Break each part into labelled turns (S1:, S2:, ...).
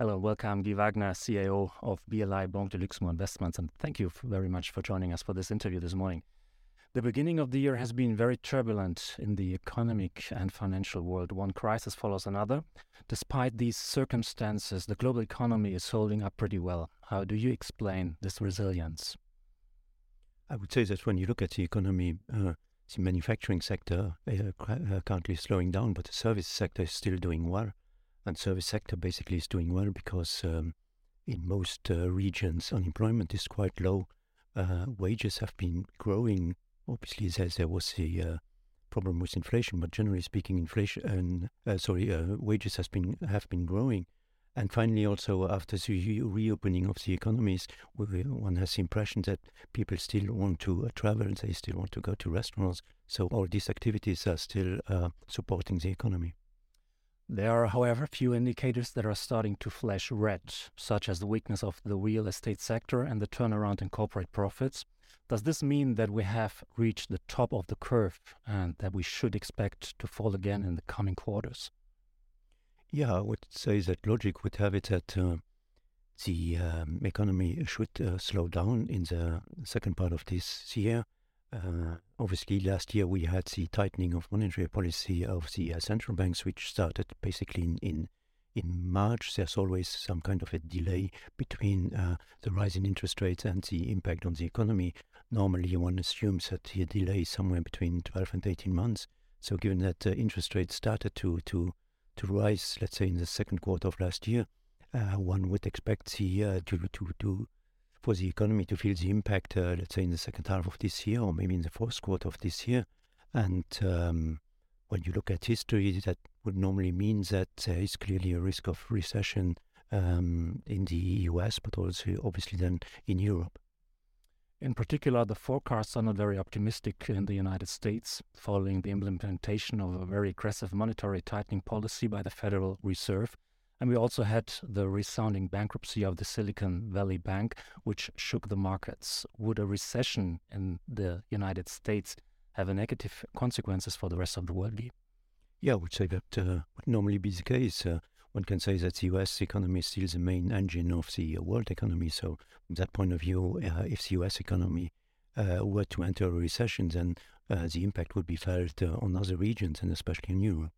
S1: Hello, welcome, Guy Wagner, CIO of BLI Banque de Luxembourg Investments, and thank you very much for joining us for this interview this morning. The beginning of the year has been very turbulent in the economic and financial world. One crisis follows another. Despite these circumstances, the global economy is holding up pretty well. How do you explain this resilience?
S2: I would say that when you look at the economy, uh, the manufacturing sector is uh, currently slowing down, but the service sector is still doing well. And service sector basically is doing well because um, in most uh, regions unemployment is quite low. Uh, wages have been growing. Obviously, there, there was a uh, problem with inflation, but generally speaking, inflation, uh, sorry, wages has been have been growing. And finally, also after the reopening of the economies, one has the impression that people still want to uh, travel, they still want to go to restaurants. So all these activities are still uh, supporting the economy.
S1: There are, however, few indicators that are starting to flash red, such as the weakness of the real estate sector and the turnaround in corporate profits. Does this mean that we have reached the top of the curve and that we should expect to fall again in the coming quarters?
S2: Yeah, I would say that logic would have it that uh, the um, economy should uh, slow down in the second part of this year. Uh, obviously, last year we had the tightening of monetary policy of the uh, central banks, which started basically in, in, in March. There's always some kind of a delay between uh, the rise in interest rates and the impact on the economy. Normally, one assumes that the delay is somewhere between 12 and 18 months. So, given that uh, interest rates started to to to rise, let's say in the second quarter of last year, uh, one would expect the uh, to, to, to for the economy to feel the impact, uh, let's say in the second half of this year or maybe in the fourth quarter of this year. And um, when you look at history, that would normally mean that there is clearly a risk of recession um, in the US, but also obviously then in Europe.
S1: In particular, the forecasts are not very optimistic in the United States following the implementation of a very aggressive monetary tightening policy by the Federal Reserve. And we also had the resounding bankruptcy of the Silicon Valley Bank, which shook the markets. Would a recession in the United States have a negative consequences for the rest of the world?
S2: Yeah, I would say that uh, would normally be the case. Uh, one can say that the US economy is still the main engine of the world economy. So, from that point of view, uh, if the US economy uh, were to enter a recession, then uh, the impact would be felt uh, on other regions and especially in Europe.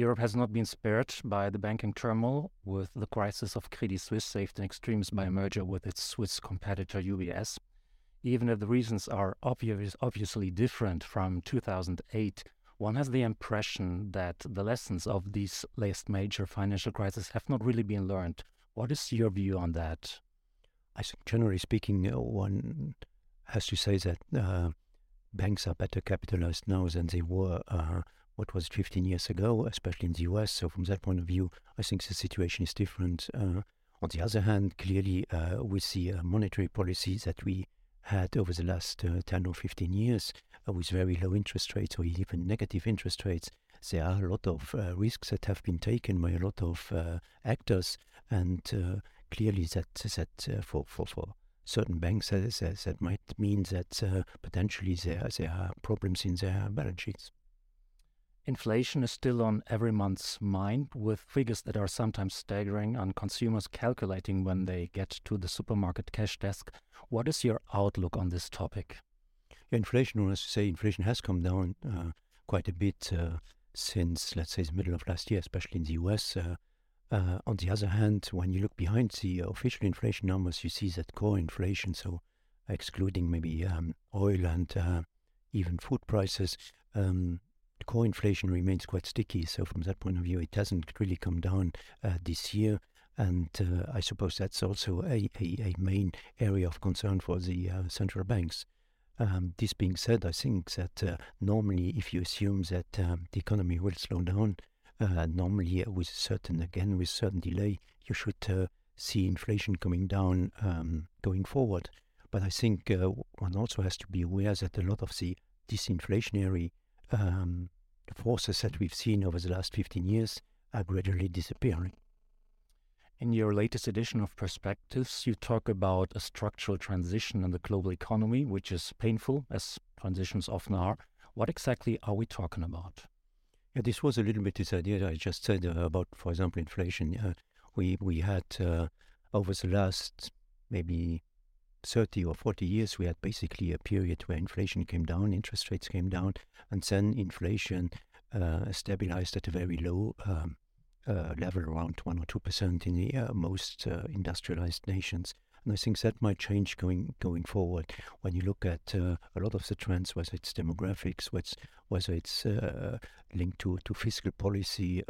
S1: Europe has not been spared by the banking turmoil, with the crisis of Credit Suisse saved in extremes by a merger with its Swiss competitor UBS. Even if the reasons are obvious, obviously different from 2008, one has the impression that the lessons of these last major financial crises have not really been learned. What is your view on that?
S2: I think, generally speaking, one has to say that uh, banks are better capitalized now than they were, uh, what was 15 years ago, especially in the US. So, from that point of view, I think the situation is different. Uh, on the other hand, clearly, uh, with the uh, monetary policy that we had over the last 10 or 15 years, uh, with very low interest rates or even negative interest rates, there are a lot of uh, risks that have been taken by a lot of uh, actors, and uh, clearly that that uh, for, for, for certain banks that, that might mean that uh, potentially there there are problems in their balance sheets.
S1: Inflation is still on every month's mind, with figures that are sometimes staggering and consumers calculating when they get to the supermarket cash desk. What is your outlook on this topic?
S2: inflation, or as you say, inflation has come down uh, quite a bit uh, since, let's say, the middle of last year, especially in the US. Uh, uh, on the other hand, when you look behind the official inflation numbers, you see that core inflation, so excluding maybe um, oil and uh, even food prices, um, core inflation remains quite sticky. So from that point of view, it hasn't really come down uh, this year. And uh, I suppose that's also a, a, a, main area of concern for the uh, central banks. Um, this being said, I think that uh, normally, if you assume that um, the economy will slow down, uh, normally with certain again with certain delay, you should uh, see inflation coming down um, going forward. But I think one also has to be aware that a lot of the disinflationary um, forces that we've seen over the last 15 years are gradually disappearing.
S1: In your latest edition of Perspectives, you talk about a structural transition in the global economy, which is painful, as transitions often are. What exactly are we talking about?
S2: Yeah, this was a little bit this idea I just said uh, about, for example, inflation. Uh, we we had uh, over the last maybe 30 or 40 years, we had basically a period where inflation came down, interest rates came down, and then inflation uh, stabilized at a very low um, uh, level, around 1 or 2% in the uh, most uh, industrialized nations. And I think that might change going going forward. When you look at uh, a lot of the trends, whether it's demographics, whether, it's uh, linked to, to fiscal policy,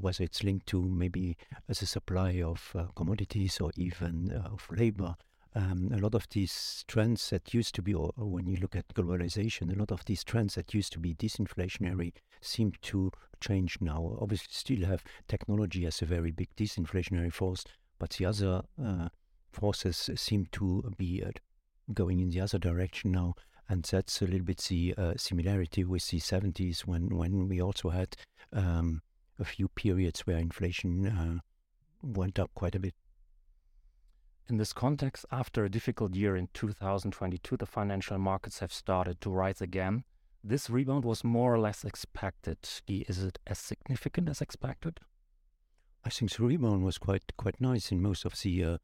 S2: whether it's linked to maybe the supply of commodities or even of labor, um, a lot of these trends that used to be, or, when you look at globalization, a lot of these trends that used to be disinflationary seem to change now. Obviously, still have technology as a very big disinflationary force, but the other uh, forces seem to be uh, going in the other direction now. And that's a little bit the uh, similarity with the 70s when, when we also had um, a few periods where inflation uh, went up quite a bit.
S1: In this context, after a difficult year in 2022, the financial markets have started to rise again. This rebound was more or less expected. Is it as significant as expected?
S2: I think the rebound was quite quite nice in most of the uh,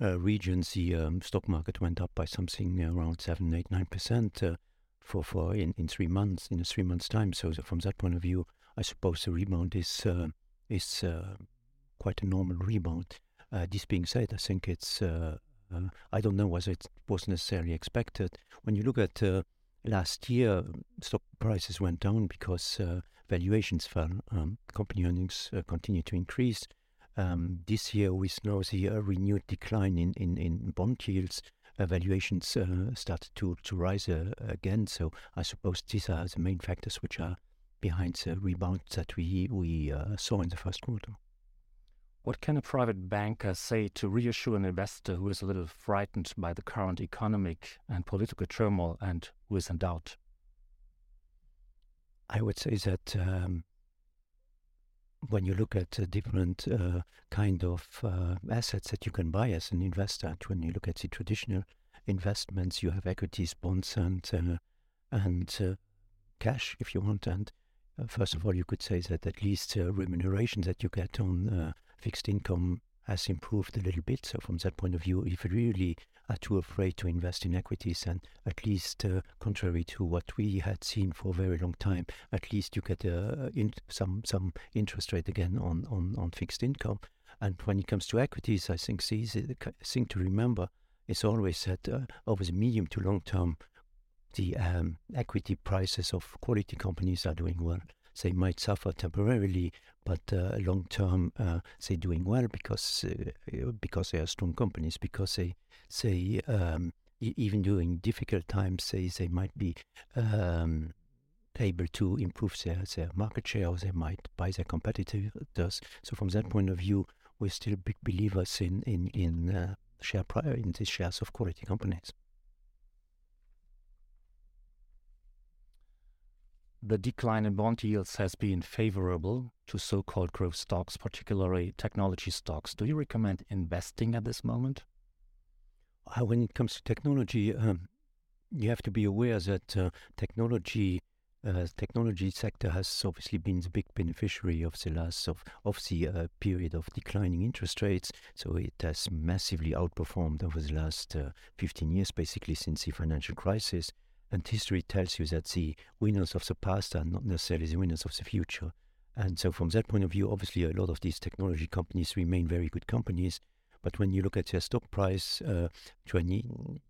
S2: uh, regions. The um, stock market went up by something around seven, eight, nine percent uh, for for in, in three months in a three months time. So from that point of view, I suppose the rebound is uh, is uh, quite a normal rebound. Uh, this being said, I think it's, uh, uh, I don't know whether it was necessarily expected. When you look at last year, stock prices went down because valuations fell. Um, company earnings continued to increase. Um, this year, we now see a renewed decline in, in, in bond yields. Uh, valuations uh, started to, to rise uh, again. So I suppose these are the main factors which are behind the rebound that we, we saw in the first quarter.
S1: What can a private banker say to reassure an investor who is a little frightened by the current economic and political turmoil and who is in doubt?
S2: I would say that um, when you look at different uh, kind of uh, assets that you can buy as an investor, when you look at the traditional investments, you have equities, bonds, and uh, and uh, cash, if you want. And uh, first of all, you could say that at least uh, remuneration that you get on fixed income has improved a little bit. So from that point of view, if really are too afraid to invest in equities, and at least uh, contrary to what we had seen for a very long time, at least you get uh, in some some interest rate again on, on, on fixed income. And when it comes to equities, I think the easy thing to remember is always that uh, over the medium to long term, the um, equity prices of quality companies are doing well they might suffer temporarily, but uh, long term uh, they're doing well because uh, because they are strong companies because they they um, even during difficult times they they might be um, able to improve their, their market share or they might buy their competitors. So from that point of view, we're still big believers in in in uh, share prior in these shares of quality companies.
S1: The decline in bond yields has been favorable to so called growth stocks, particularly technology stocks. Do you recommend investing at this moment?
S2: Uh, when it comes to technology, um, you have to be aware that uh, technology uh, technology sector has obviously been the big beneficiary of the last of, of the uh, period of declining interest rates. So it has massively outperformed over the last uh, 15 years, basically since the financial crisis. And history tells you that the winners of the past are not necessarily the winners of the future. And so, from that point of view, obviously, a lot of these technology companies remain very good companies. But when you look at their stock price, uh, 20,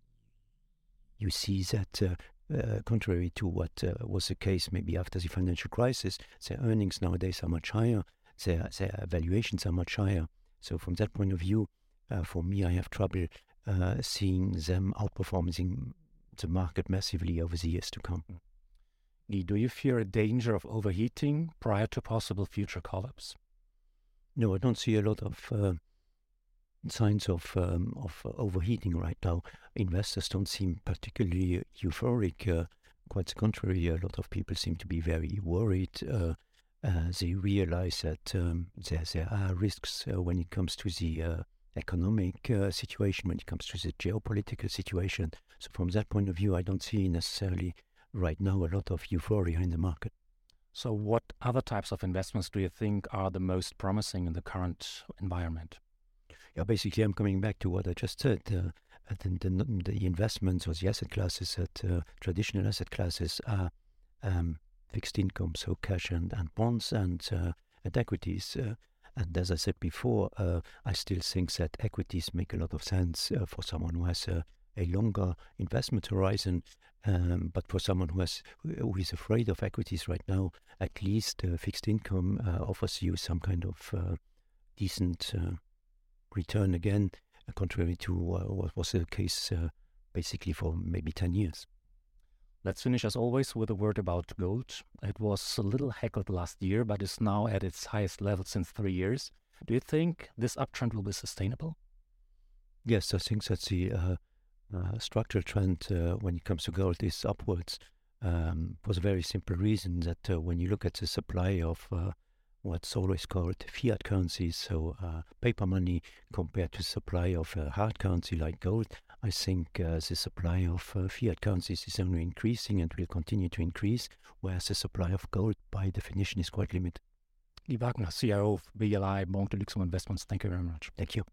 S2: you see that, uh, uh, contrary to what uh, was the case maybe after the financial crisis, their earnings nowadays are much higher, their, their valuations are much higher. So, from that point of view, uh, for me, I have trouble uh, seeing them outperforming the market massively over the years to come.
S1: Do you fear a danger of overheating prior to possible future collapse?
S2: No, I don't see a lot of uh, signs of um, of overheating right now. Investors don't seem particularly euphoric. Uh, quite the contrary, a lot of people seem to be very worried. Uh, uh they realize that um, there, there are risks uh, when it comes to the uh, economic uh, situation, when it comes to the geopolitical situation. So, from that point of view, I don't see necessarily right now a lot of euphoria in the market.
S1: So, what other types of investments do you think are the most promising in the current environment?
S2: Yeah, basically, I'm coming back to what I just said. Uh, the, the, the, investments or the asset classes that uh, traditional asset classes are um, fixed income, so cash and, and bonds and, uh, and equities. Uh, and as I said before, uh, I still think that equities make a lot of sense uh, for someone who has a, a longer investment horizon. Um, but for someone who has who is afraid of equities right now, at least uh, fixed income uh, offers you some kind of uh, decent uh, return again, contrary to what was the case basically for maybe 10 years.
S1: Let's finish as always with a word about gold. It was a little heckled last year, but is now at its highest level since three years. Do you think this uptrend will be sustainable?
S2: Yes, I think that the uh, uh, structural trend uh, when it comes to gold is upwards. Um, for a very simple reason that uh, when you look at the supply of uh, what's always called fiat currencies, so uh, paper money compared to supply of hard currency like gold, I think uh, the supply of uh, fiat currencies is only increasing and will continue to increase, whereas the supply of gold, by definition, is quite limited.
S1: Lee Wagner, CIO of BLI Banque de Luxembourg Investments. Thank you very much.
S2: Thank you.